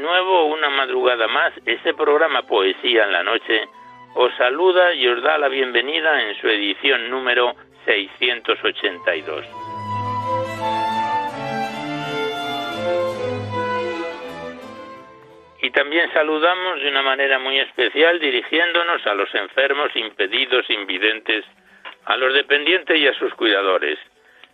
Nuevo, una madrugada más, este programa Poesía en la Noche os saluda y os da la bienvenida en su edición número 682. Y también saludamos de una manera muy especial dirigiéndonos a los enfermos, impedidos, invidentes, a los dependientes y a sus cuidadores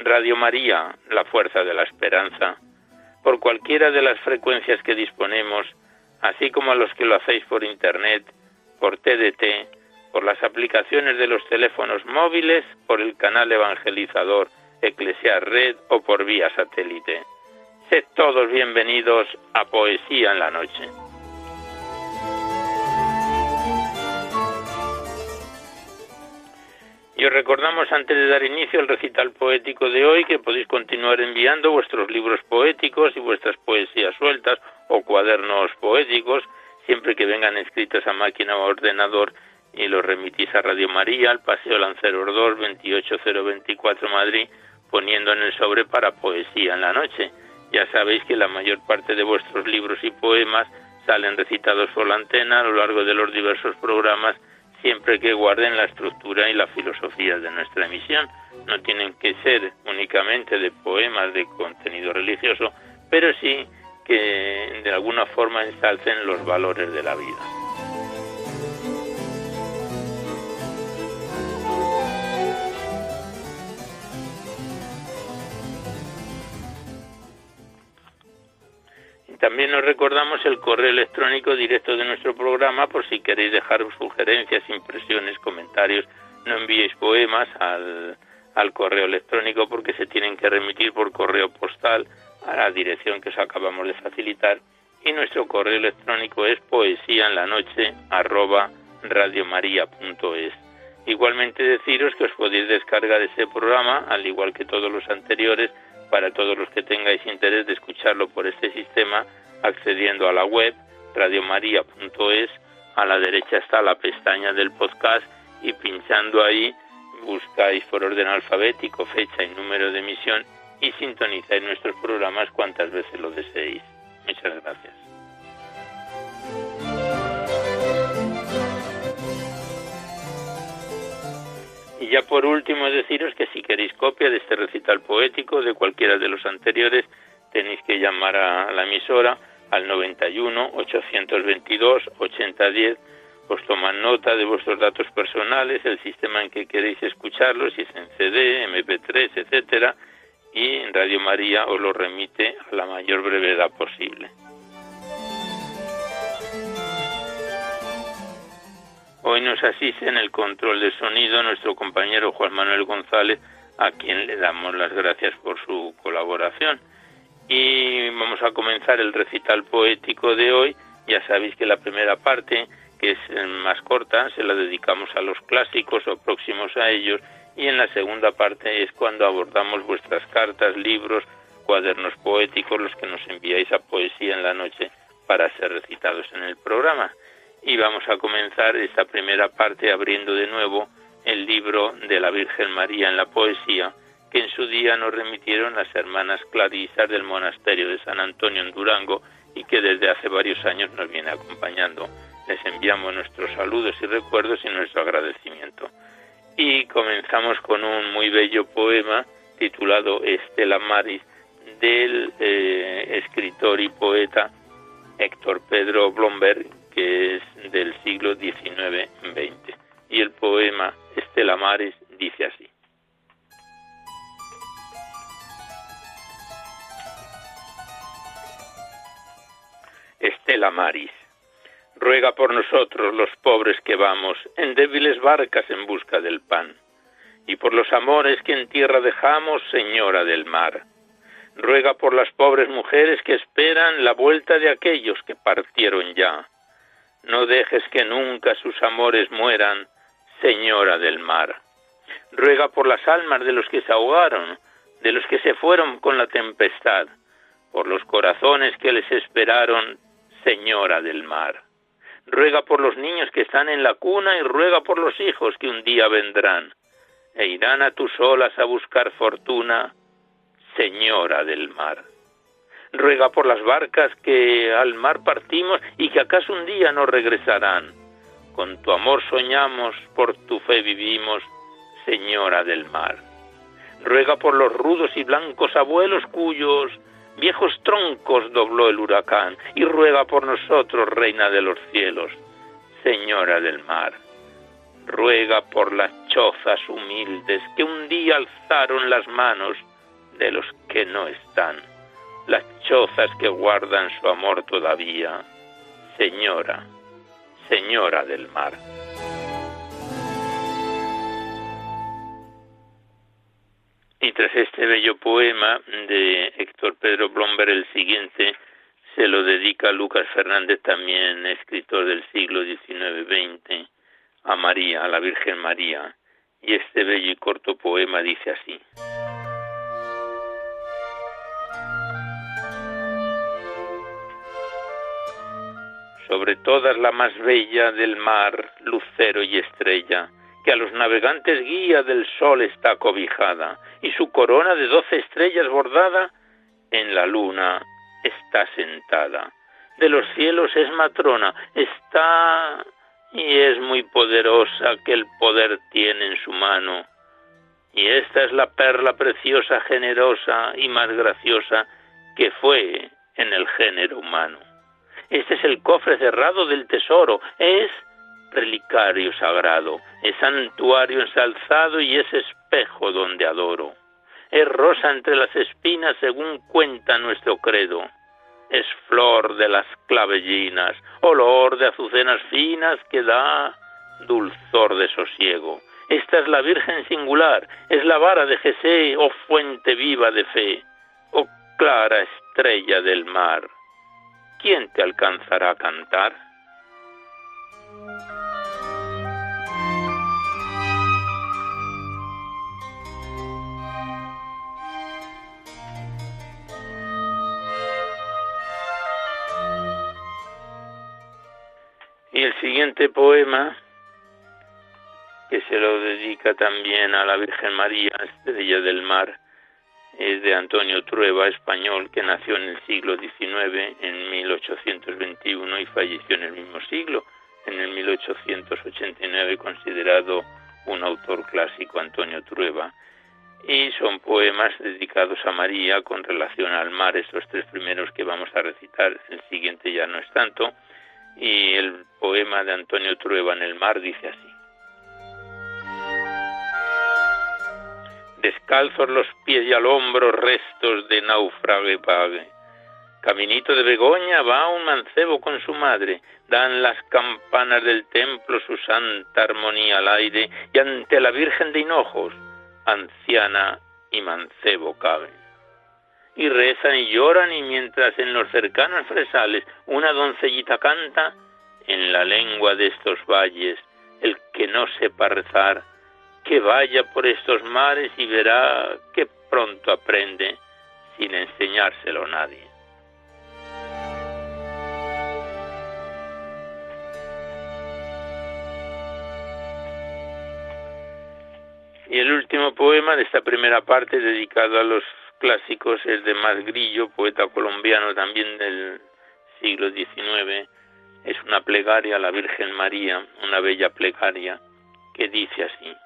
Radio María, la fuerza de la esperanza, por cualquiera de las frecuencias que disponemos, así como a los que lo hacéis por Internet, por TDT, por las aplicaciones de los teléfonos móviles, por el canal evangelizador Eclesiar Red o por vía satélite. Sed todos bienvenidos a Poesía en la Noche. Y os recordamos antes de dar inicio al recital poético de hoy que podéis continuar enviando vuestros libros poéticos y vuestras poesías sueltas o cuadernos poéticos, siempre que vengan escritos a máquina o ordenador y los remitís a Radio María, al Paseo Lanceros 2, 28024 Madrid, poniendo en el sobre para poesía en la noche. Ya sabéis que la mayor parte de vuestros libros y poemas salen recitados por la antena a lo largo de los diversos programas siempre que guarden la estructura y la filosofía de nuestra emisión. No tienen que ser únicamente de poemas de contenido religioso, pero sí que de alguna forma ensalcen los valores de la vida. También nos recordamos el correo electrónico directo de nuestro programa por si queréis dejar sugerencias, impresiones, comentarios. No enviéis poemas al, correo electrónico porque se tienen que remitir por correo postal a la dirección que os acabamos de facilitar. Y nuestro correo electrónico es poesía en la noche arroba radiomaria.es. Igualmente deciros que os podéis descargar este programa, al igual que todos los anteriores, para todos los que tengáis interés de escucharlo por este sistema, accediendo a la web radiomaria.es, a la derecha está la pestaña del podcast y pinchando ahí buscáis por orden alfabético fecha y número de emisión y sintonizáis nuestros programas cuantas veces lo deseéis. Muchas gracias. Y ya por último deciros que si queréis copia de este recital poético de cualquiera de los anteriores, tenéis que llamar a la emisora al 91 822 8010 os toman nota de vuestros datos personales, el sistema en que queréis escucharlos, si es en CD, MP3, etcétera, y en Radio María os lo remite a la mayor brevedad posible. Hoy nos asiste en el control de sonido nuestro compañero Juan Manuel González, a quien le damos las gracias por su colaboración. Y vamos a comenzar el recital poético de hoy. Ya sabéis que la primera parte, que es más corta, se la dedicamos a los clásicos o próximos a ellos, y en la segunda parte es cuando abordamos vuestras cartas, libros, cuadernos poéticos, los que nos enviáis a Poesía en la Noche para ser recitados en el programa y vamos a comenzar esta primera parte abriendo de nuevo el libro de la Virgen María en la poesía que en su día nos remitieron las hermanas clarisas del monasterio de San Antonio en Durango y que desde hace varios años nos viene acompañando. Les enviamos nuestros saludos y recuerdos y nuestro agradecimiento. Y comenzamos con un muy bello poema titulado Estela Maris del eh, escritor y poeta Héctor Pedro Blomberg, que es del siglo XIX-XX. Y el poema Estela Maris dice así. Estela Maris, ruega por nosotros los pobres que vamos en débiles barcas en busca del pan, y por los amores que en tierra dejamos, Señora del mar. Ruega por las pobres mujeres que esperan la vuelta de aquellos que partieron ya. No dejes que nunca sus amores mueran, Señora del mar. Ruega por las almas de los que se ahogaron, de los que se fueron con la tempestad, por los corazones que les esperaron Señora del mar. Ruega por los niños que están en la cuna y ruega por los hijos que un día vendrán e irán a tus olas a buscar fortuna, Señora del mar. Ruega por las barcas que al mar partimos y que acaso un día no regresarán. Con tu amor soñamos, por tu fe vivimos, Señora del mar. Ruega por los rudos y blancos abuelos cuyos viejos troncos dobló el huracán, y ruega por nosotros, Reina de los cielos, Señora del mar. Ruega por las chozas humildes que un día alzaron las manos de los que no están, las chozas que guardan su amor todavía, Señora, Señora del mar. Y tras este bello poema de Héctor Pedro Blomberg, el siguiente se lo dedica a Lucas Fernández, también escritor del siglo XIX-XX, a María, a la Virgen María. Y este bello y corto poema dice así. Sobre todas la más bella del mar, lucero y estrella, que a los navegantes guía del sol está cobijada, y su corona de doce estrellas bordada en la luna está sentada. De los cielos es matrona, está y es muy poderosa que el poder tiene en su mano. Y esta es la perla preciosa, generosa y más graciosa que fue en el género humano. Este es el cofre cerrado del tesoro, es relicario sagrado, es santuario ensalzado y es espejo donde adoro. Es rosa entre las espinas según cuenta nuestro credo. Es flor de las clavellinas, olor de azucenas finas que da dulzor de sosiego. Esta es la Virgen singular, es la vara de Jesé, oh fuente viva de fe, oh clara estrella del mar. ¿Quién te alcanzará a cantar? Y el siguiente poema, que se lo dedica también a la Virgen María, Estrella del Mar, es de Antonio Trueba, español, que nació en el siglo XIX, en 1821, y falleció en el mismo siglo, en el 1889, considerado un autor clásico, Antonio Trueba. Y son poemas dedicados a María con relación al mar, estos tres primeros que vamos a recitar, el siguiente ya no es tanto, y el poema de Antonio Trueba en el mar dice así. Descalzos los pies y al hombro restos de naufrague pague. Caminito de Begoña va un mancebo con su madre, dan las campanas del templo su santa armonía al aire y ante la Virgen de Hinojos, anciana y mancebo caben y rezan y lloran y mientras en los cercanos fresales una doncellita canta, en la lengua de estos valles, el que no sepa rezar, que vaya por estos mares y verá que pronto aprende sin enseñárselo nadie. Y el último poema de esta primera parte dedicado a los clásicos es de Más Grillo, poeta colombiano también del siglo XIX. Es una plegaria a la Virgen María, una bella plegaria que dice así.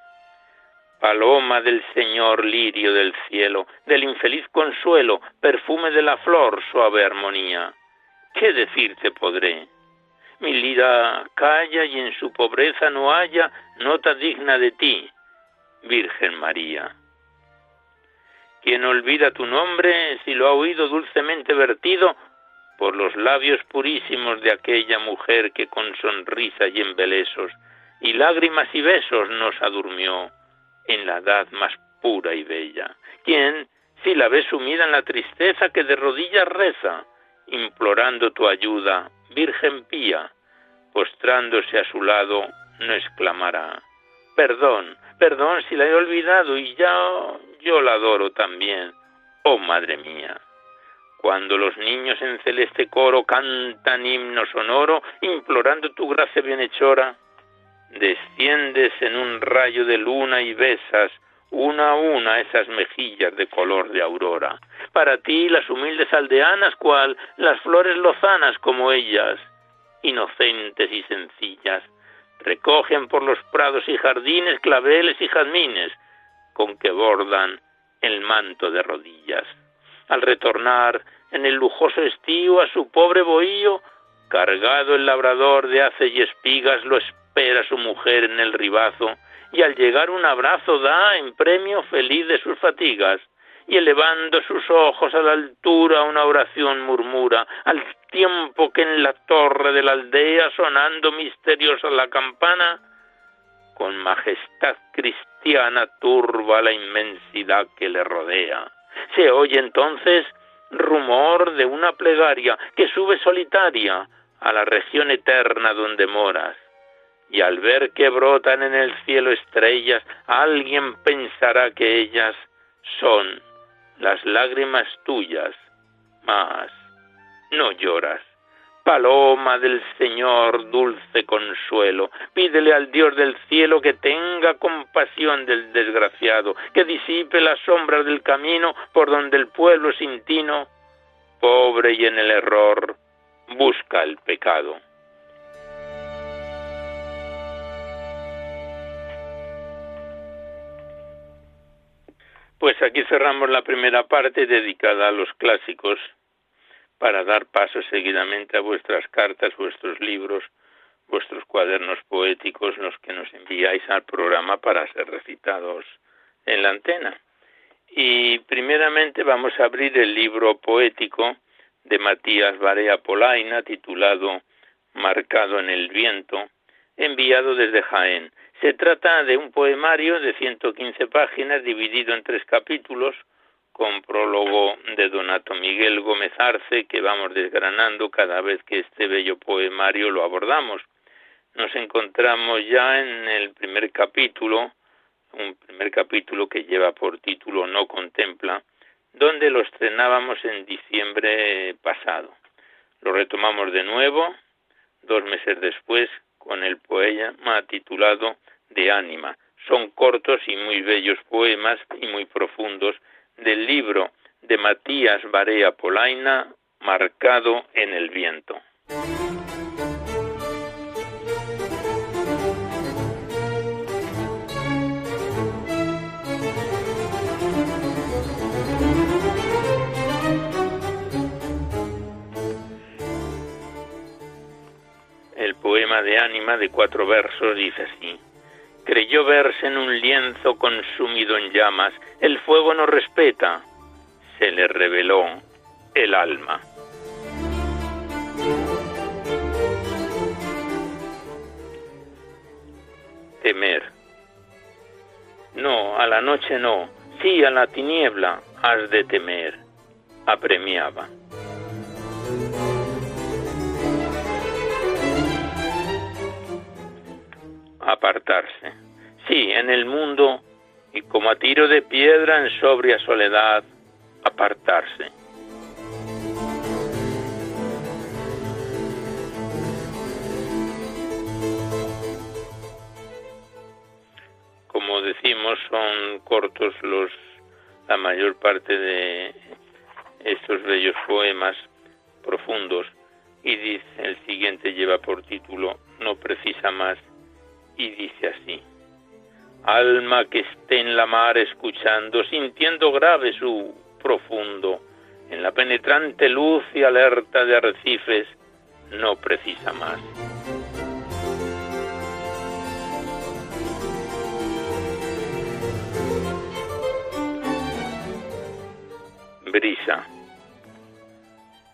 Paloma del Señor, lirio del cielo, del infeliz consuelo, perfume de la flor, suave armonía. ¿Qué decirte podré? Mi lira calla y en su pobreza no haya nota digna de ti, Virgen María. Quien olvida tu nombre, si lo ha oído dulcemente vertido por los labios purísimos de aquella mujer que con sonrisa y embelesos y lágrimas y besos nos adurmió en la edad más pura y bella. Quien, si la ve sumida en la tristeza que de rodillas reza, implorando tu ayuda, Virgen pía, postrándose a su lado, no exclamará, perdón, perdón si la he olvidado y ya yo la adoro también, oh Madre mía. Cuando los niños en celeste coro cantan himno sonoro, implorando tu gracia bienhechora, desciendes en un rayo de luna y besas una a una esas mejillas de color de aurora. Para ti las humildes aldeanas, cual las flores lozanas como ellas, inocentes y sencillas, recogen por los prados y jardines claveles y jazmines con que bordan el manto de rodillas. Al retornar en el lujoso estío a su pobre bohío, cargado el labrador de hace y espigas, lo espera su mujer en el ribazo, y al llegar un abrazo da en premio feliz de sus fatigas, y elevando sus ojos a la altura una oración murmura, al tiempo que en la torre de la aldea, sonando misteriosa la campana, con majestad cristiana turba la inmensidad que le rodea. Se oye entonces rumor de una plegaria que sube solitaria a la región eterna donde moras. Y al ver que brotan en el cielo estrellas, alguien pensará que ellas son las lágrimas tuyas. Mas no lloras. Paloma del Señor, dulce consuelo, pídele al Dios del cielo que tenga compasión del desgraciado, que disipe las sombras del camino por donde el pueblo sin tino, pobre y en el error, busca el pecado. Pues aquí cerramos la primera parte dedicada a los clásicos para dar paso seguidamente a vuestras cartas, vuestros libros, vuestros cuadernos poéticos, los que nos enviáis al programa para ser recitados en la antena. Y primeramente vamos a abrir el libro poético de Matías Barea Polaina titulado Marcado en el viento, enviado desde Jaén. Se trata de un poemario de 115 páginas dividido en tres capítulos con prólogo de Donato Miguel Gómez Arce que vamos desgranando cada vez que este bello poemario lo abordamos. Nos encontramos ya en el primer capítulo, un primer capítulo que lleva por título No contempla, donde lo estrenábamos en diciembre pasado. Lo retomamos de nuevo, dos meses después, con el poema titulado De ánima. Son cortos y muy bellos poemas y muy profundos del libro de Matías Barea Polaina, Marcado en el viento. Poema de ánima de cuatro versos dice así creyó verse en un lienzo consumido en llamas. El fuego no respeta. Se le reveló el alma. Temer. No, a la noche no. Sí, a la tiniebla has de temer. Apremiaba. Apartarse. Sí, en el mundo y como a tiro de piedra en sobria soledad, apartarse. Como decimos, son cortos los la mayor parte de estos bellos poemas profundos y dice el siguiente lleva por título No precisa más y dice así, alma que esté en la mar escuchando, sintiendo grave su profundo, en la penetrante luz y alerta de arrecifes, no precisa más. Brisa.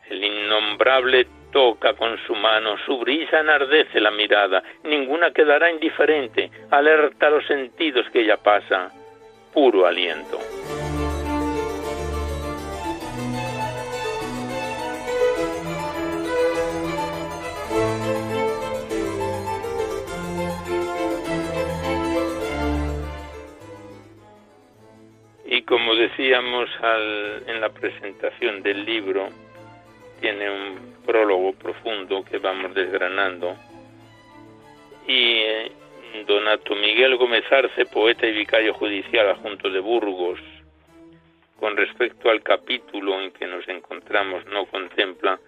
El innombrable toca con su mano, su brisa enardece la mirada, ninguna quedará indiferente, alerta los sentidos que ella pasa, puro aliento. Y como decíamos en la presentación del libro, tiene un profundo que vamos desgranando. Y eh, Donato Miguel Gómez Arce, poeta y vicario judicial adjunto de Burgos, con respecto al capítulo en que nos encontramos, no contempla,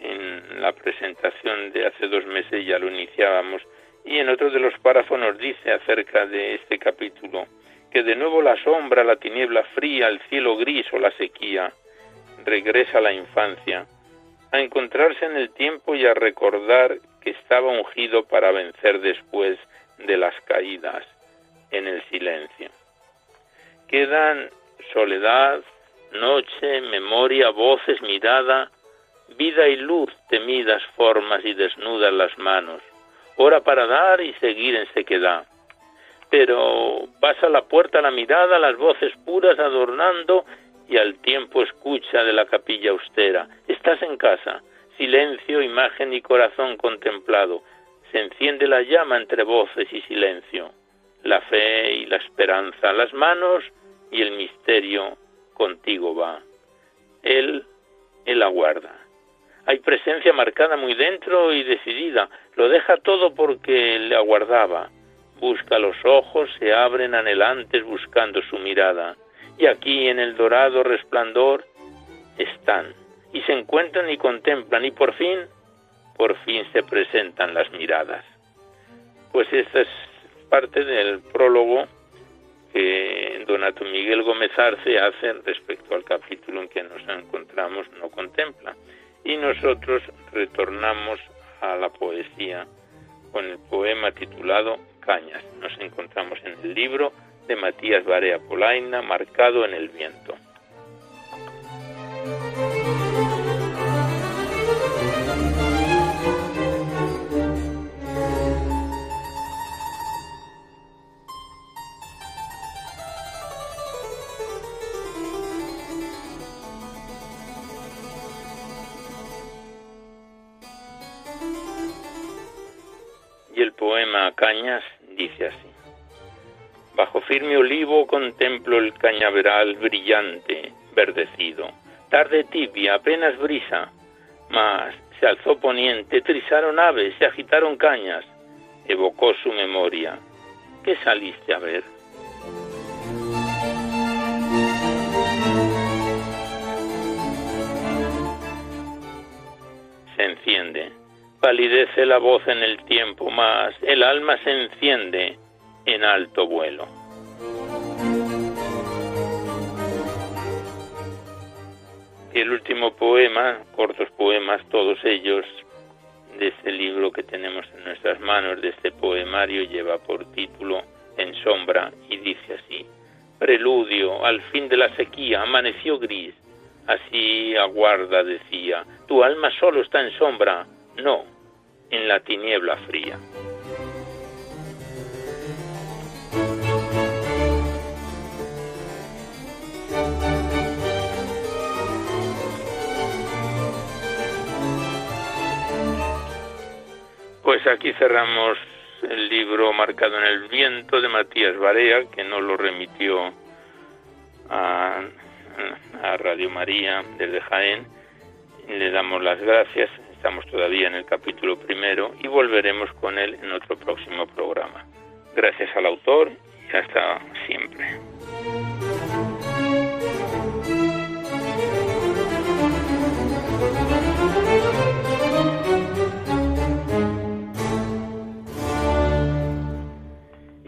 en la presentación de hace dos meses ya lo iniciábamos, y en otro de los párrafos nos dice acerca de este capítulo, que de nuevo la sombra, la tiniebla fría, el cielo gris o la sequía, regresa a la infancia, a encontrarse en el tiempo y a recordar que estaba ungido para vencer después de las caídas en el silencio. Quedan soledad, noche, memoria, voces, mirada, vida y luz, temidas formas y desnudas las manos, hora para dar y seguir en sequedad. Pero vas a la puerta la mirada, las voces puras adornando y al tiempo escucha de la capilla austera. Estás en casa, silencio, imagen y corazón contemplado. Se enciende la llama entre voces y silencio. La fe y la esperanza, las manos y el misterio contigo va. Él, él aguarda. Hay presencia marcada muy dentro y decidida. Lo deja todo porque le aguardaba. Busca los ojos, se abren anhelantes buscando su mirada y aquí en el dorado resplandor están y se encuentran y contemplan y por fin, por fin se presentan las miradas. Pues esta es parte del prólogo que Donato Miguel Gómez Arce hace respecto al capítulo en que nos encontramos, no contempla. Y nosotros retornamos a la poesía con el poema titulado Cañas. Nos encontramos en el libro de Matías Barea Polaina, marcado en el viento. Contemplo el cañaveral brillante, verdecido. Tarde tibia, apenas brisa, mas se alzó poniente, trizaron aves, se agitaron cañas, evocó su memoria. ¿Qué saliste a ver? Se enciende, palidece la voz en el tiempo, mas el alma se enciende en alto vuelo. Y el último poema, cortos poemas, todos ellos, de este libro que tenemos en nuestras manos, de este poemario, lleva por título En sombra y dice así, Preludio al fin de la sequía, amaneció gris, así aguarda, decía, tu alma solo está en sombra, no, en la tiniebla fría. Aquí cerramos el libro Marcado en el Viento de Matías Barea, que nos lo remitió a, Radio María desde Jaén. Le damos las gracias, estamos todavía en el capítulo primero y volveremos con él en otro próximo programa. Gracias al autor y hasta siempre.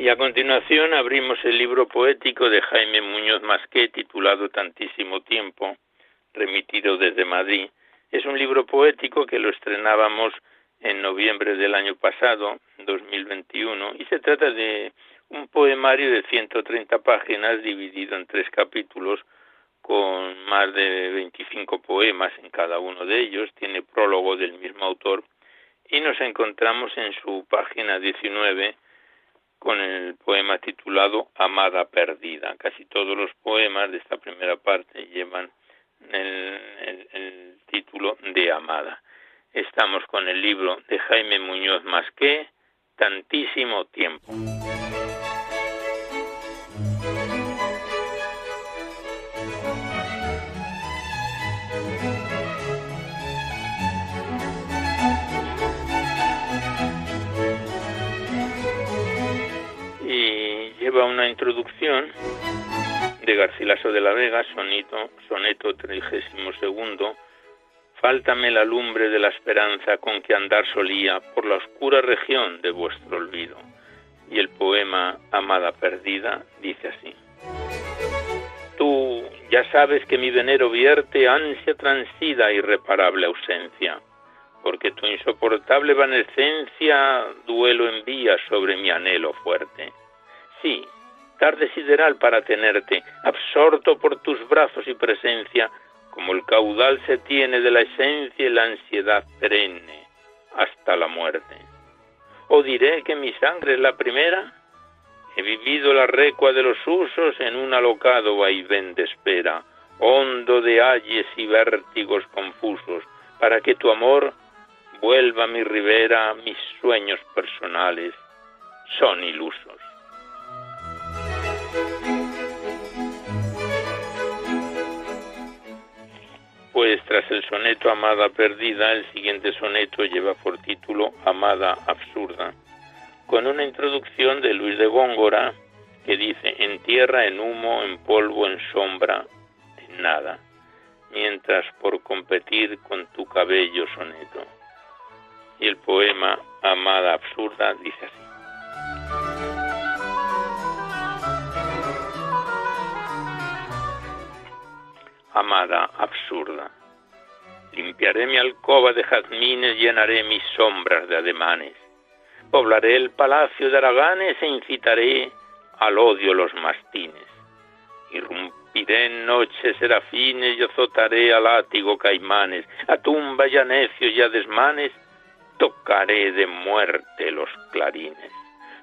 A continuación abrimos el libro poético de Jaime Muñoz Masqué titulado Tantísimo tiempo, remitido desde Madrid. Es un libro poético que lo estrenábamos en noviembre del año pasado, 2021, y se trata de un poemario de 130 páginas dividido en tres capítulos con más de 25 poemas en cada uno de ellos, tiene prólogo del mismo autor y nos encontramos en su página 19 con el poema titulado Amada Perdida. Casi todos los poemas de esta primera parte llevan el, el título de Amada. Estamos con el libro de Jaime Muñoz Masqué, Tantísimo Tiempo. Lleva una introducción de Garcilaso de la Vega, sonito, soneto 32 segundo, Fáltame la lumbre de la esperanza con que andar solía por la oscura región de vuestro olvido. Y el poema Amada Perdida dice así. Tú ya sabes que mi venero vierte ansia transida irreparable ausencia, porque tu insoportable evanescencia duelo envía sobre mi anhelo fuerte. Sí, tarde sideral para tenerte, absorto por tus brazos y presencia, como el caudal se tiene de la esencia y la ansiedad perenne, hasta la muerte. ¿O diré que mi sangre es la primera? He vivido la recua de los usos en un alocado vaivén de espera, hondo de ayes y vértigos confusos, para que tu amor vuelva a mi ribera, mis sueños personales son ilusos. Pues tras el soneto Amada Perdida, el siguiente soneto lleva por título Amada Absurda, con una introducción de Luis de Góngora que dice en tierra, en humo, en polvo, en sombra, en nada, mientras por competir con tu cabello soneto. Y el poema Amada Absurda dice así. Amada, absurda. Limpiaré mi alcoba de jazmines, llenaré mis sombras de ademanes. Poblaré el palacio de araganes e incitaré al odio los mastines. Irrumpiré en noches serafines y azotaré al látigo caimanes, a tumba y a necios y a desmanes, tocaré de muerte los clarines.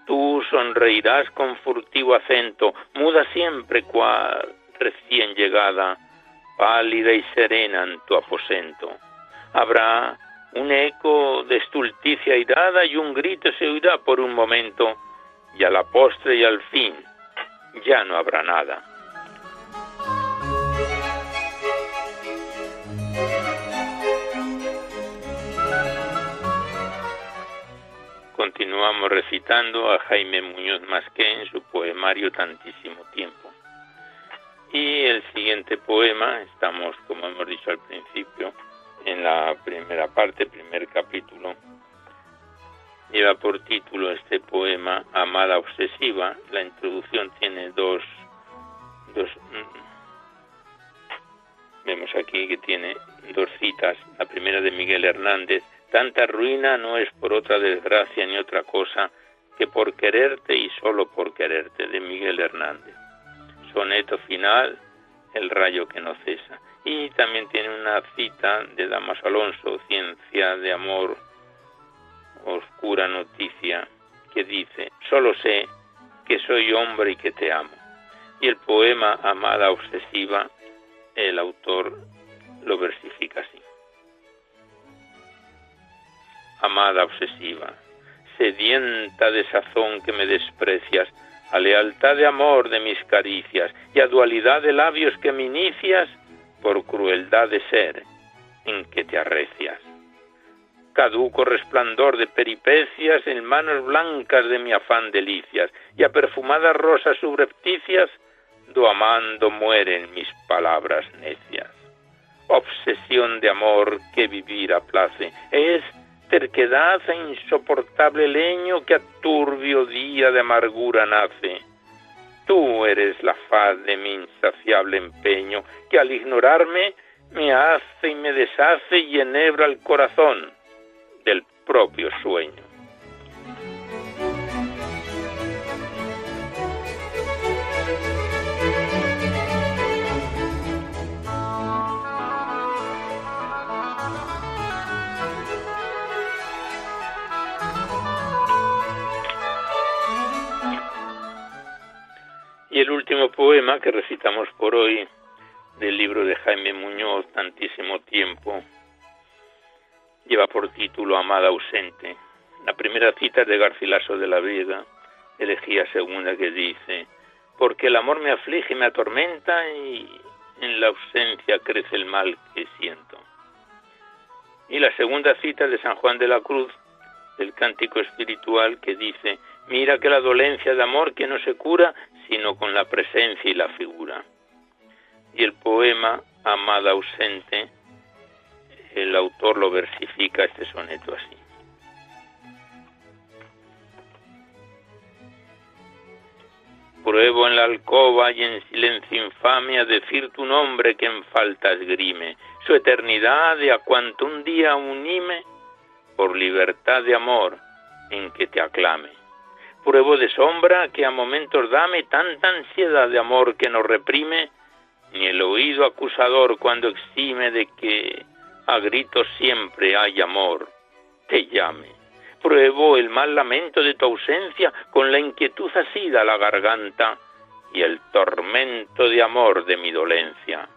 Tú sonreirás con furtivo acento, muda siempre cual recién llegada, pálida y serena en tu aposento. Habrá un eco de estulticia irada y un grito se oirá por un momento, y a la postre y al fin ya no habrá nada. Continuamos recitando a Jaime Muñoz Masqué en su poemario Tantísimo Tiempo. Y el siguiente poema, estamos, como hemos dicho al principio, en la primera parte, primer capítulo, lleva por título este poema Amada Obsesiva. La introducción tiene dos, dos mm, vemos aquí que tiene dos citas. La primera de Miguel Hernández, tanta ruina no es por otra desgracia ni otra cosa que por quererte y solo por quererte, de Miguel Hernández soneto final, El rayo que no cesa. Y también tiene una cita de Damaso Alonso, Ciencia de Amor, Oscura Noticia, que dice, solo sé que soy hombre y que te amo. Y el poema Amada Obsesiva, el autor lo versifica así. Amada obsesiva, sedienta de sazón que me desprecias, a lealtad de amor de mis caricias y a dualidad de labios que me inicias por crueldad de ser en que te arrecias. Caduco resplandor de peripecias en manos blancas de mi afán delicias y a perfumadas rosas subrepticias do amando mueren mis palabras necias. Obsesión de amor que vivir aplace es terquedad e insoportable leño que a turbio día de amargura nace. Tú eres la faz de mi insaciable empeño, que al ignorarme me hace y me deshace y enhebra el corazón del propio sueño. Y el último poema que recitamos por hoy del libro de Jaime Muñoz, Tantísimo Tiempo, lleva por título Amada ausente. La primera cita de Garcilaso de la Vega, elegía segunda que dice, porque el amor me aflige me atormenta y en la ausencia crece el mal que siento. Y la segunda cita de San Juan de la Cruz, del cántico espiritual que dice, mira que la dolencia de amor que no se cura sino con la presencia y la figura. Y el poema Amada ausente, el autor lo versifica este soneto así. Pruebo en la alcoba y en silencio infame a decir tu nombre que en falta esgrime, su eternidad de a cuanto un día unime por libertad de amor en que te aclame pruebo de sombra que a momentos dame tanta ansiedad de amor que no reprime, ni el oído acusador cuando exime de que a gritos siempre hay amor, te llame. Pruebo el mal lamento de tu ausencia con la inquietud asida a la garganta y el tormento de amor de mi dolencia.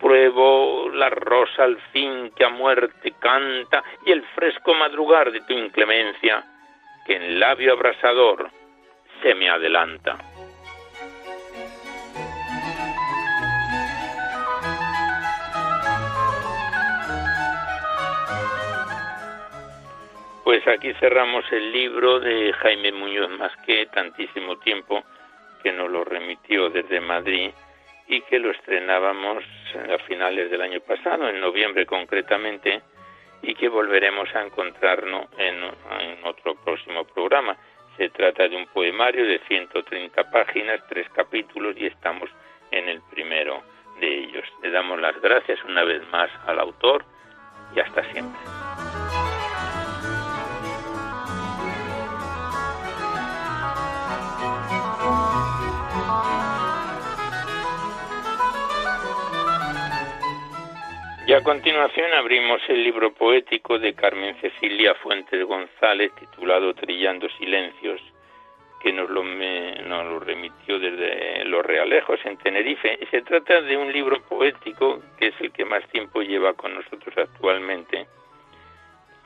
Pruebo la rosa al fin que a muerte canta y el fresco madrugar de tu inclemencia que en labio abrasador se me adelanta. Pues aquí cerramos el libro de Jaime Muñoz Masqué, tantísimo tiempo que nos lo remitió desde Madrid y que lo estrenábamos a finales del año pasado, en noviembre concretamente, y que volveremos a encontrarnos en, otro próximo programa. Se trata de un poemario de 130 páginas, tres capítulos y estamos en el primero de ellos. Le damos las gracias una vez más al autor y hasta siempre. Y a continuación abrimos el libro poético de Carmen Cecilia Fuentes González titulado Trillando Silencios, que nos lo, nos lo remitió desde Los Realejos en Tenerife. Se trata de un libro poético que es el que más tiempo lleva con nosotros actualmente,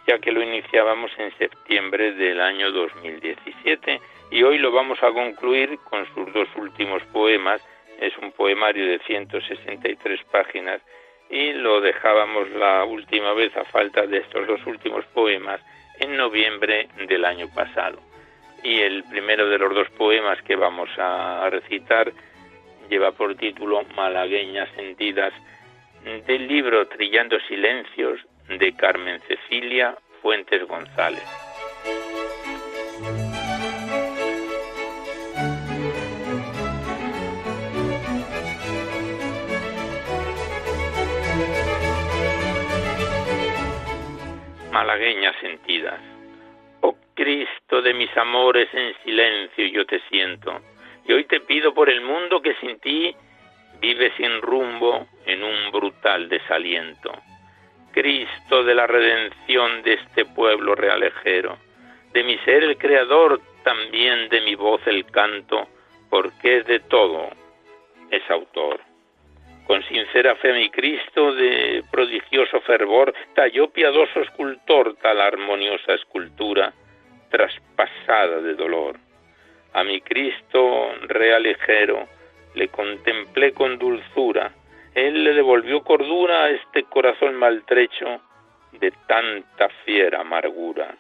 ya que lo iniciábamos en septiembre del año 2017 y hoy lo vamos a concluir con sus dos últimos poemas. Es un poemario de 163 páginas y lo dejábamos la última vez a falta de estos dos últimos poemas en noviembre del año pasado. Y el primero de los dos poemas que vamos a recitar lleva por título Malagueñas sentidas del libro Trillando Silencios de Carmen Cecilia Fuentes González. Malagueñas sentidas. Oh Cristo de mis amores, en silencio yo te siento, y hoy te pido por el mundo que sin ti vive sin rumbo en un brutal desaliento. Cristo de la redención de este pueblo realejero, de mi ser el creador, también de mi voz el canto, porque de todo, es autor. Con sincera fe mi Cristo de prodigioso fervor talló piadoso escultor tal armoniosa escultura traspasada de dolor. A mi Cristo real ligero le contemplé con dulzura, él le devolvió cordura a este corazón maltrecho de tanta fiera amargura.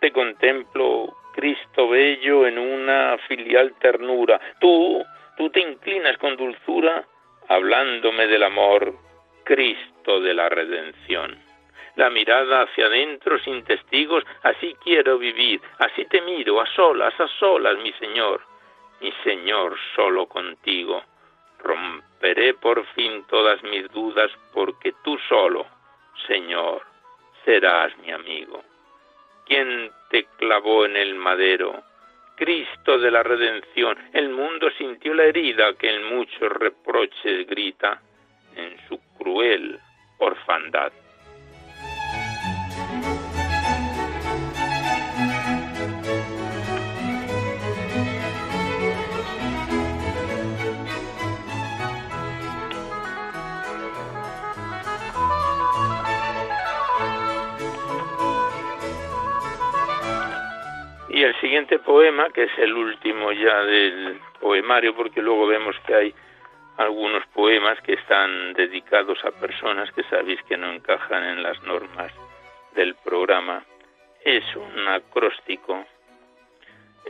Te contemplo, Cristo bello, en una filial ternura. Tú, tú te inclinas con dulzura hablándome del amor, Cristo de la redención. la mirada hacia adentro sin testigos, así quiero vivir, así te miro, a solas, a solas, mi Señor, mi Señor, solo contigo. Romperé por fin todas mis dudas, porque tú solo, Señor, serás mi amigo. ¿Quién te clavó en el madero? Cristo de la redención, el mundo sintió la herida que en muchos reproches grita en su cruel orfandad. Y el siguiente poema, que es el último ya del poemario, porque luego vemos que hay algunos poemas que están dedicados a personas que sabéis que no encajan en las normas del programa. Es un acróstico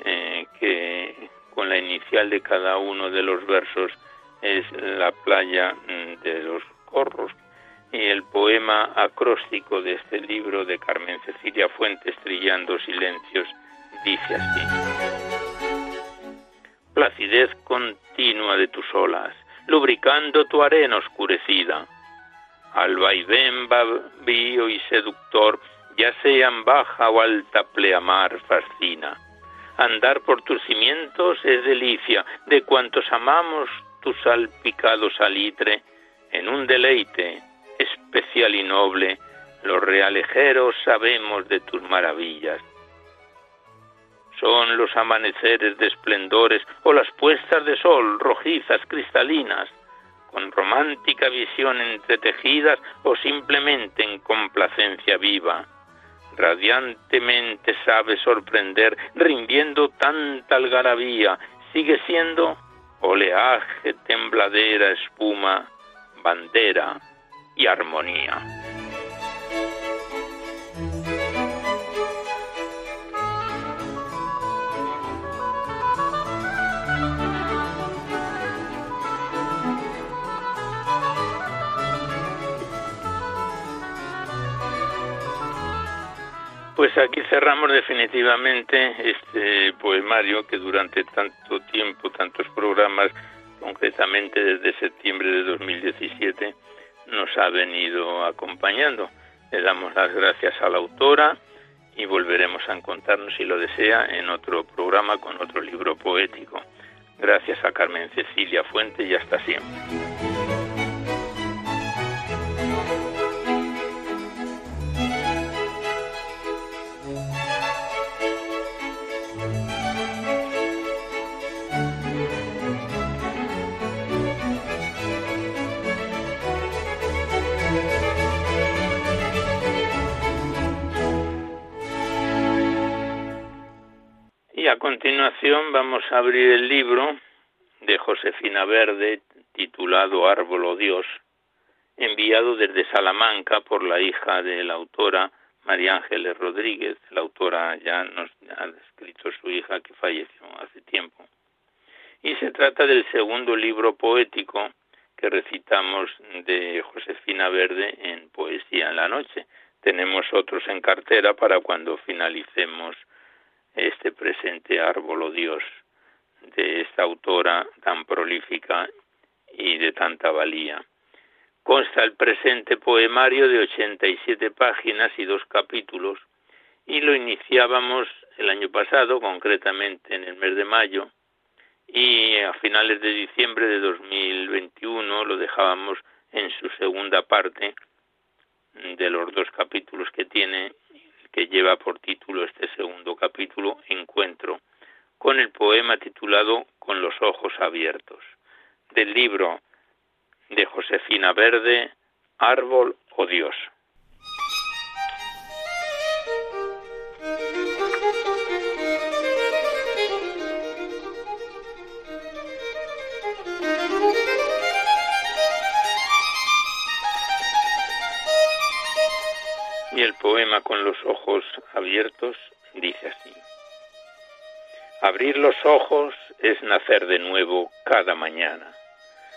eh, que con la inicial de cada uno de los versos es la playa de los corros. Y el poema acróstico de este libro de Carmen Cecilia Fuentes, Trillando Silencios, dice así. Placidez continua de tus olas, lubricando tu arena oscurecida. Al vaivén babío y seductor, ya sean baja o alta pleamar, fascina. Andar por tus cimientos es delicia, de cuantos amamos tu salpicado salitre, en un deleite especial y noble, los realejeros sabemos de tus maravillas son los amaneceres de esplendores o las puestas de sol rojizas, cristalinas, con romántica visión entretejidas o simplemente en complacencia viva. Radiantemente sabe sorprender, rindiendo tanta algarabía, sigue siendo oleaje, tembladera, espuma, bandera y armonía. Pues aquí cerramos definitivamente este poemario que durante tanto tiempo, tantos programas, concretamente desde septiembre de 2017, nos ha venido acompañando. Le damos las gracias a la autora y volveremos a encontrarnos, si lo desea, en otro programa con otro libro poético. Gracias a Carmen Cecilia Fuente y hasta siempre. A continuación vamos a abrir el libro de Josefina Verde titulado Árbol o Dios, enviado desde Salamanca por la hija de la autora María Ángeles Rodríguez. La autora ya nos ha escrito su hija que falleció hace tiempo. Y se trata del segundo libro poético que recitamos de Josefina Verde en Poesía en la Noche. Tenemos otros en cartera para cuando finalicemos este presente árbol o Dios de esta autora tan prolífica y de tanta valía. Consta el presente poemario de 87 páginas y dos capítulos y lo iniciábamos el año pasado, concretamente en el mes de mayo, y a finales de diciembre de 2021 lo dejábamos en su segunda parte de los dos capítulos que tiene que lleva por título este segundo capítulo, Encuentro, con el poema titulado Con los ojos abiertos, del libro de Josefina Verde, Árbol o Dios. El poema con los ojos abiertos dice así. Abrir los ojos es nacer de nuevo cada mañana.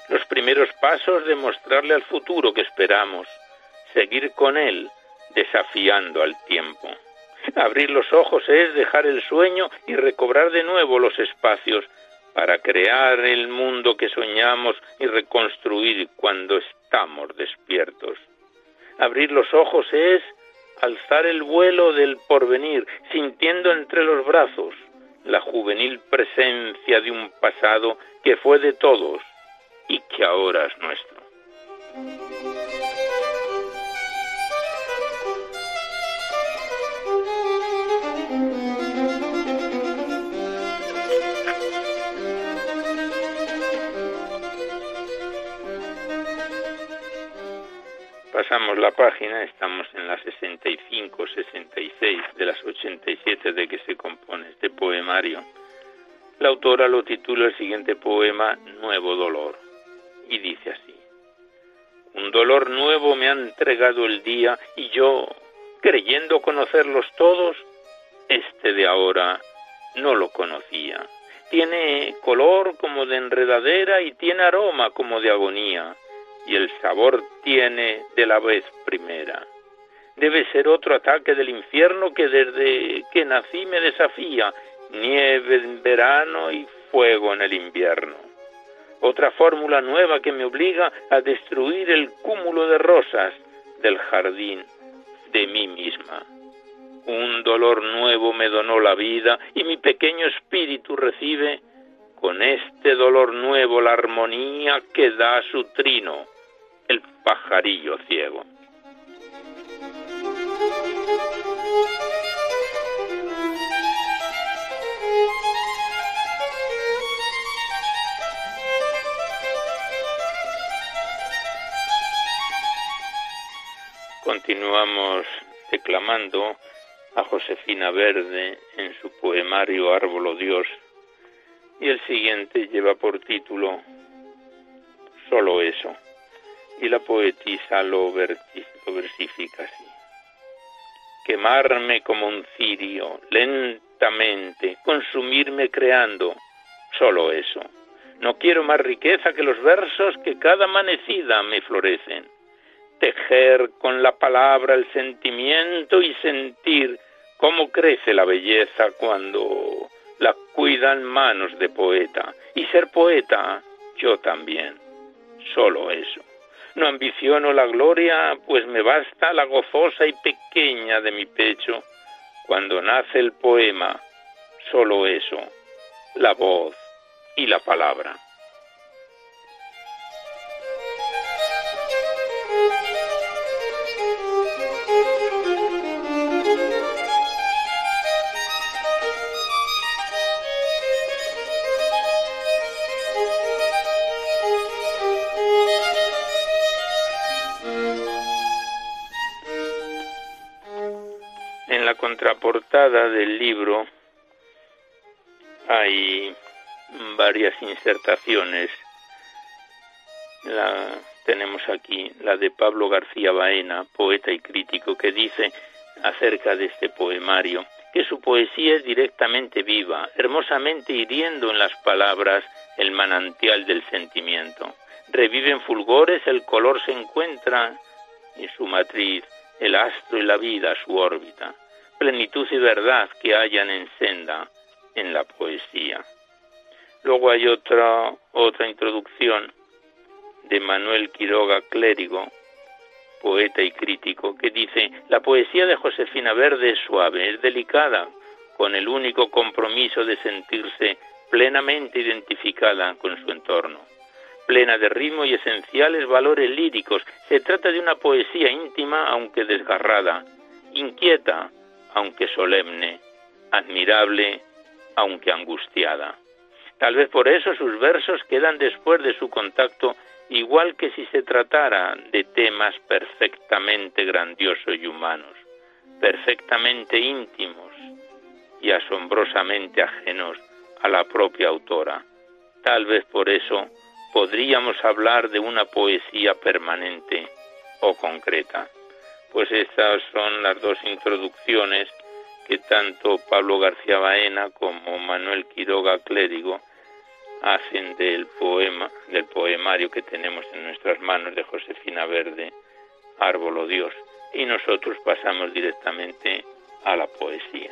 Los primeros pasos de mostrarle al futuro que esperamos, seguir con él, desafiando al tiempo. Abrir los ojos es dejar el sueño y recobrar de nuevo los espacios para crear el mundo que soñamos y reconstruir cuando estamos despiertos. Abrir los ojos es alzar el vuelo del porvenir, sintiendo entre los brazos la juvenil presencia de un pasado que fue de todos y que ahora es nuestro. Pasamos la página, estamos en la 65, 66 de las 87 de que se compone este poemario. La autora lo titula el siguiente poema Nuevo Dolor y dice así. Un dolor nuevo me ha entregado el día y yo, creyendo conocerlos todos, este de ahora no lo conocía. Tiene color como de enredadera y tiene aroma como de agonía y el sabor tiene de la vez primera. Debe ser otro ataque del infierno que desde que nací me desafía, nieve en verano y fuego en el invierno. Otra fórmula nueva que me obliga a destruir el cúmulo de rosas del jardín de mí misma. Un dolor nuevo me donó la vida y mi pequeño espíritu recibe con este dolor nuevo la armonía que da su trino el pajarillo ciego. Continuamos declamando a Josefina Verde en su poemario Árbolo Dios y el siguiente lleva por título Solo eso y la poetisa lo, versifica así. Quemarme como un cirio, lentamente, consumirme creando, solo eso. No quiero más riqueza que los versos que cada amanecida me florecen. Tejer con la palabra el sentimiento y sentir cómo crece la belleza cuando cuidan manos de poeta. Y ser poeta, yo también. Solo eso. No ambiciono la gloria, pues me basta la gozosa y pequeña de mi pecho. Cuando nace el poema, solo eso, la voz y la palabra. Contraportada del libro hay varias insertaciones. La tenemos aquí la de Pablo García Baena, poeta y crítico, que dice acerca de este poemario que su poesía es directamente viva, hermosamente hiriendo en las palabras el manantial del sentimiento. Reviven fulgores, el color se encuentra en su matriz, el astro y la vida, su órbita plenitud y verdad que hayan en senda en la poesía. Luego hay otra, otra introducción de Manuel Quiroga Clérigo, poeta y crítico, que dice, la poesía de Josefina Verde es suave, es delicada, con el único compromiso de sentirse plenamente identificada con su entorno, plena de ritmo y esenciales valores líricos. Se trata de una poesía íntima, aunque desgarrada, inquieta, aunque solemne, admirable, aunque angustiada. Tal vez por eso sus versos quedan después de su contacto igual que si se tratara de temas perfectamente grandiosos y humanos, perfectamente íntimos y asombrosamente ajenos a la propia autora. Tal vez por eso podríamos hablar de una poesía permanente o concreta pues estas son las dos introducciones que tanto Pablo García Baena como Manuel Quiroga Clérigo hacen del poema, del poemario que tenemos en nuestras manos de Josefina Verde, Árbol Dios. y nosotros pasamos directamente a la poesía.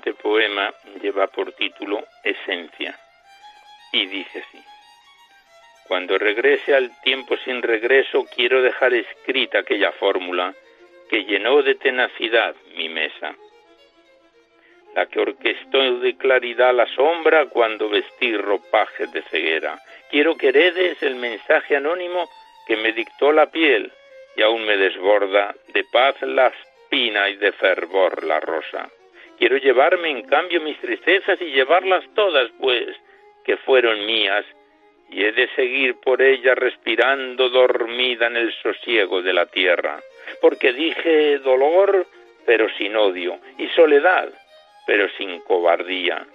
Poema lleva por título Esencia y dice así. Cuando regrese al tiempo sin regreso, quiero dejar escrita aquella fórmula que llenó de tenacidad mi mesa, la que orquestó de claridad la sombra cuando vestí ropajes de ceguera. Quiero que heredes el mensaje anónimo que me dictó la piel y aún me desborda de paz la espina y de fervor la rosa. Quiero llevarme en cambio mis tristezas y llevarlas todas, pues, que fueron mías, y he de seguir por ellas respirando dormida en el sosiego de la tierra, porque dije dolor, pero sin odio, y soledad, pero sin cobardía,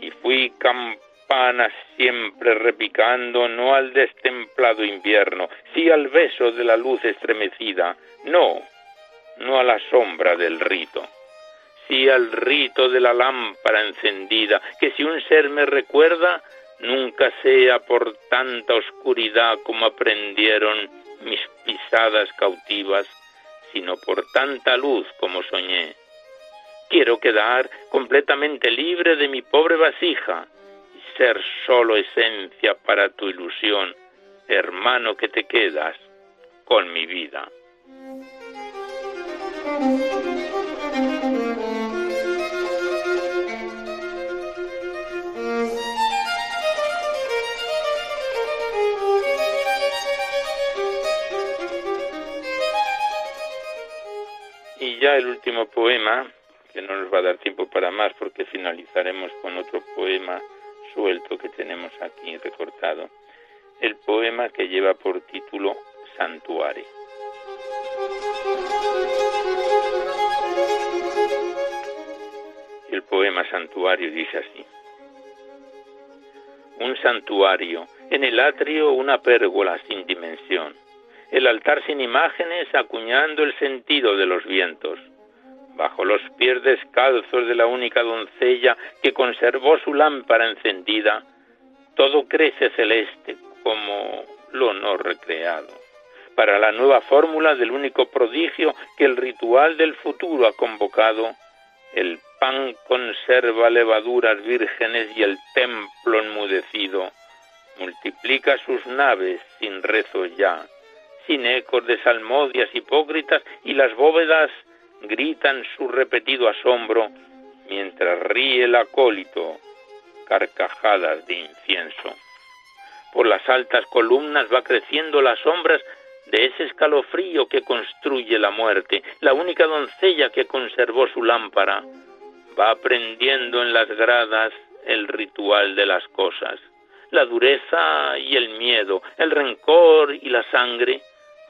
y fui campana siempre repicando, no al destemplado invierno, sí al beso de la luz estremecida, no, no a la sombra del rito al rito de la lámpara encendida, que si un ser me recuerda, nunca sea por tanta oscuridad como aprendieron mis pisadas cautivas, sino por tanta luz como soñé. Quiero quedar completamente libre de mi pobre vasija y ser solo esencia para tu ilusión, hermano que te quedas con mi vida. Ya el último poema, que no nos va a dar tiempo para más porque finalizaremos con otro poema suelto que tenemos aquí recortado, el poema que lleva por título Santuario. El poema Santuario dice así. Un santuario, en el atrio una pérgola sin dimensión el altar sin imágenes acuñando el sentido de los vientos. Bajo los pies descalzos de la única doncella que conservó su lámpara encendida, todo crece celeste como lo no recreado. Para la nueva fórmula del único prodigio que el ritual del futuro ha convocado, el pan conserva levaduras vírgenes y el templo enmudecido multiplica sus naves sin rezo ya sin ecos de salmodias hipócritas y las bóvedas gritan su repetido asombro mientras ríe el acólito carcajadas de incienso. Por las altas columnas va creciendo las sombras de ese escalofrío que construye la muerte. La única doncella que conservó su lámpara va aprendiendo en las gradas el ritual de las cosas. La dureza y el miedo, el rencor y la sangre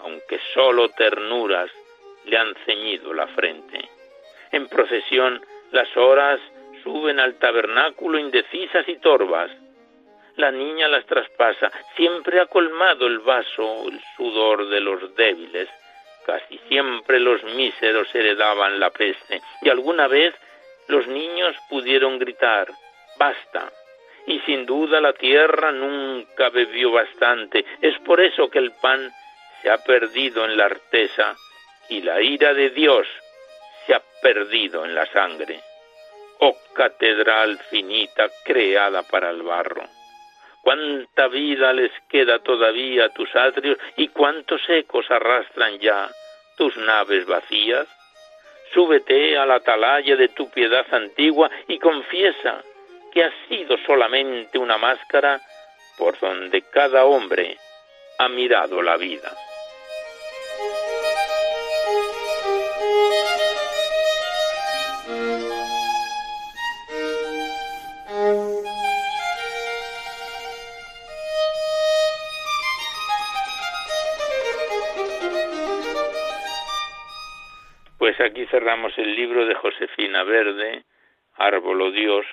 aunque solo ternuras le han ceñido la frente. En procesión las horas suben al tabernáculo indecisas y torvas. La niña las traspasa, siempre ha colmado el vaso el sudor de los débiles. Casi siempre los míseros heredaban la peste y alguna vez los niños pudieron gritar, basta. Y sin duda la tierra nunca bebió bastante. Es por eso que el pan se ha perdido en la artesa y la ira de Dios se ha perdido en la sangre. Oh catedral finita creada para el barro. Cuánta vida les queda todavía a tus atrios y cuántos ecos arrastran ya tus naves vacías. Súbete a la atalaya de tu piedad antigua y confiesa que has sido solamente una máscara por donde cada hombre ha mirado la vida. Pues aquí cerramos el libro de Josefina Verde, Árbolo Dios,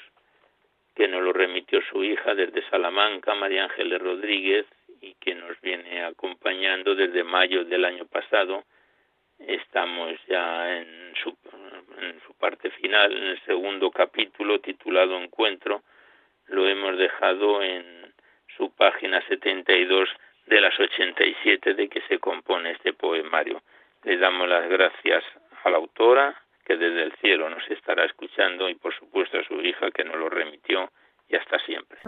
que nos lo remitió su hija desde Salamanca, María Ángeles Rodríguez, y que nos viene acompañando desde mayo del año pasado. Estamos ya en su, en su parte final, en el segundo capítulo titulado Encuentro. Lo hemos dejado en su página 72 de las 87 de que se compone este poemario. Le damos las gracias a la autora, que desde el cielo nos estará escuchando, y por supuesto a su hija, que nos lo remitió, y hasta siempre.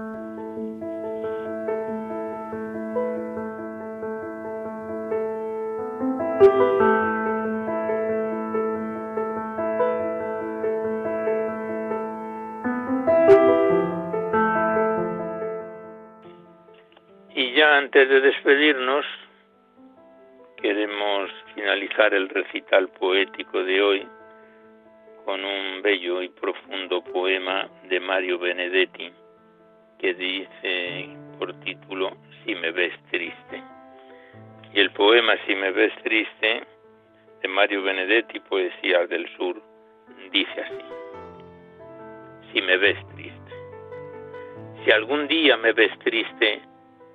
Y ya antes de despedirnos, finalizar el recital poético de hoy con un bello y profundo poema de Mario Benedetti que dice por título Si me ves triste. Y el poema Si me ves triste de Mario Benedetti, Poesía del Sur, dice así. Si me ves triste. Si algún día me ves triste,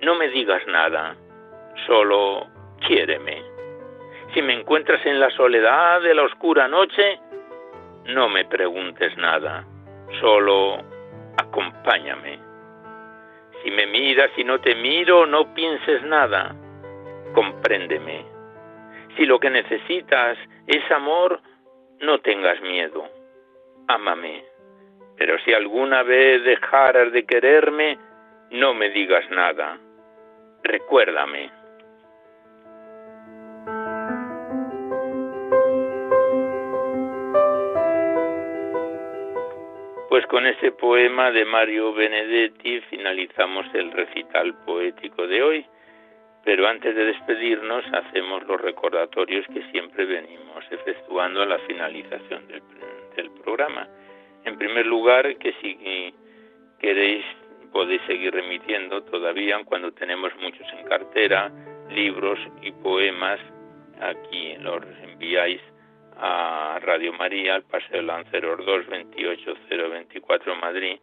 no me digas nada, solo quiéreme. Si me encuentras en la soledad de la oscura noche, no me preguntes nada, solo acompáñame. Si me miras y no te miro, no pienses nada, compréndeme. Si lo que necesitas es amor, no tengas miedo, ámame. Pero si alguna vez dejaras de quererme, no me digas nada, recuérdame. Pues con ese poema de Mario Benedetti finalizamos el recital poético de hoy, pero antes de despedirnos hacemos los recordatorios que siempre venimos efectuando a la finalización del, del programa. En primer lugar, que si queréis podéis seguir remitiendo todavía cuando tenemos muchos en cartera, libros y poemas, aquí los enviáis a Radio María, al Paseo Lanceros 2, 28024 Madrid,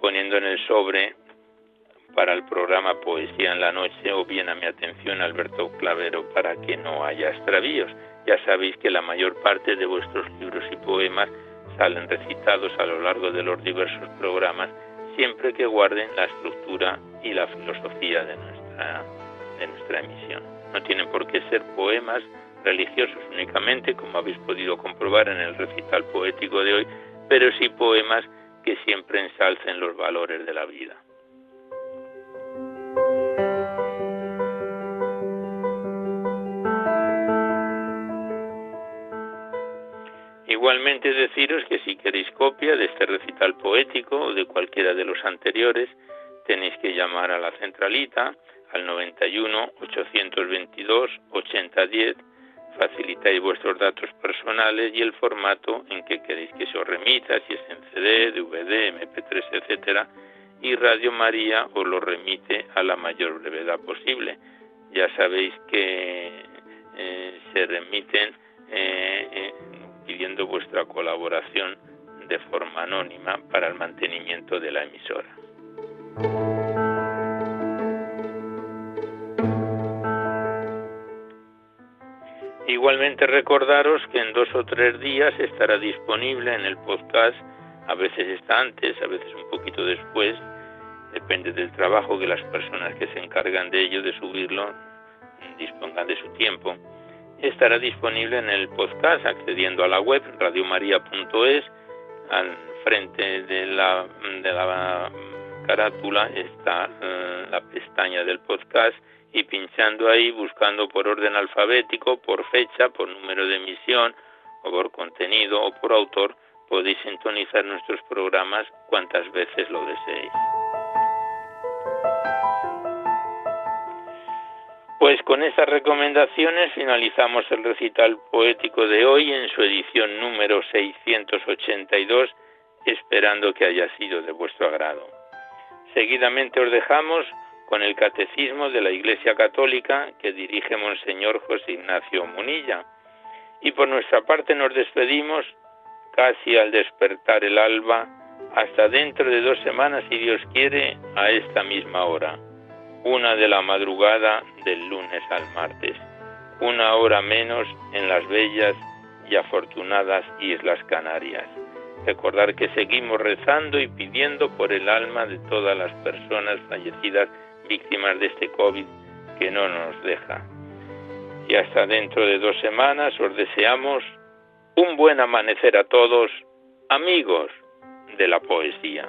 poniendo en el sobre para el programa Poesía en la Noche o bien a mi atención Alberto Clavero para que no haya extravíos. Ya sabéis que la mayor parte de vuestros libros y poemas salen recitados a lo largo de los diversos programas siempre que guarden la estructura y la filosofía de nuestra, de nuestra emisión. No tienen por qué ser poemas religiosos únicamente, como habéis podido comprobar en el recital poético de hoy, pero sí poemas que siempre ensalcen los valores de la vida. Igualmente deciros que si queréis copia de este recital poético o de cualquiera de los anteriores, tenéis que llamar a la centralita al 91 822 8010 facilitáis vuestros datos personales y el formato en que queréis que se os remita, si es en CD, DVD, MP3, etcétera, y Radio María os lo remite a la mayor brevedad posible. Ya sabéis que eh, se remiten eh, eh, pidiendo vuestra colaboración de forma anónima para el mantenimiento de la emisora. Igualmente recordaros que en dos o tres días estará disponible en el podcast, a veces está antes, a veces un poquito después, depende del trabajo que las personas que se encargan de ello, de subirlo, dispongan de su tiempo. Estará disponible en el podcast accediendo a la web radiomaria.es. Al frente de la, de la carátula está eh, la pestaña del podcast y pinchando ahí, buscando por orden alfabético, por fecha, por número de emisión o por contenido o por autor, podéis sintonizar nuestros programas cuantas veces lo deseéis. Pues con estas recomendaciones finalizamos el recital poético de hoy en su edición número 682, esperando que haya sido de vuestro agrado. Seguidamente os dejamos con el Catecismo de la Iglesia Católica que dirige Monseñor José Ignacio Munilla Y por nuestra parte nos despedimos casi al despertar el alba, hasta dentro de dos semanas, si Dios quiere, a esta misma hora, una de la madrugada del lunes al martes, una hora menos en las bellas y afortunadas Islas Canarias. Recordar que seguimos rezando y pidiendo por el alma de todas las personas fallecidas víctimas de este COVID que no nos deja. Y hasta dentro de dos semanas os deseamos un buen amanecer a todos, amigos de la poesía.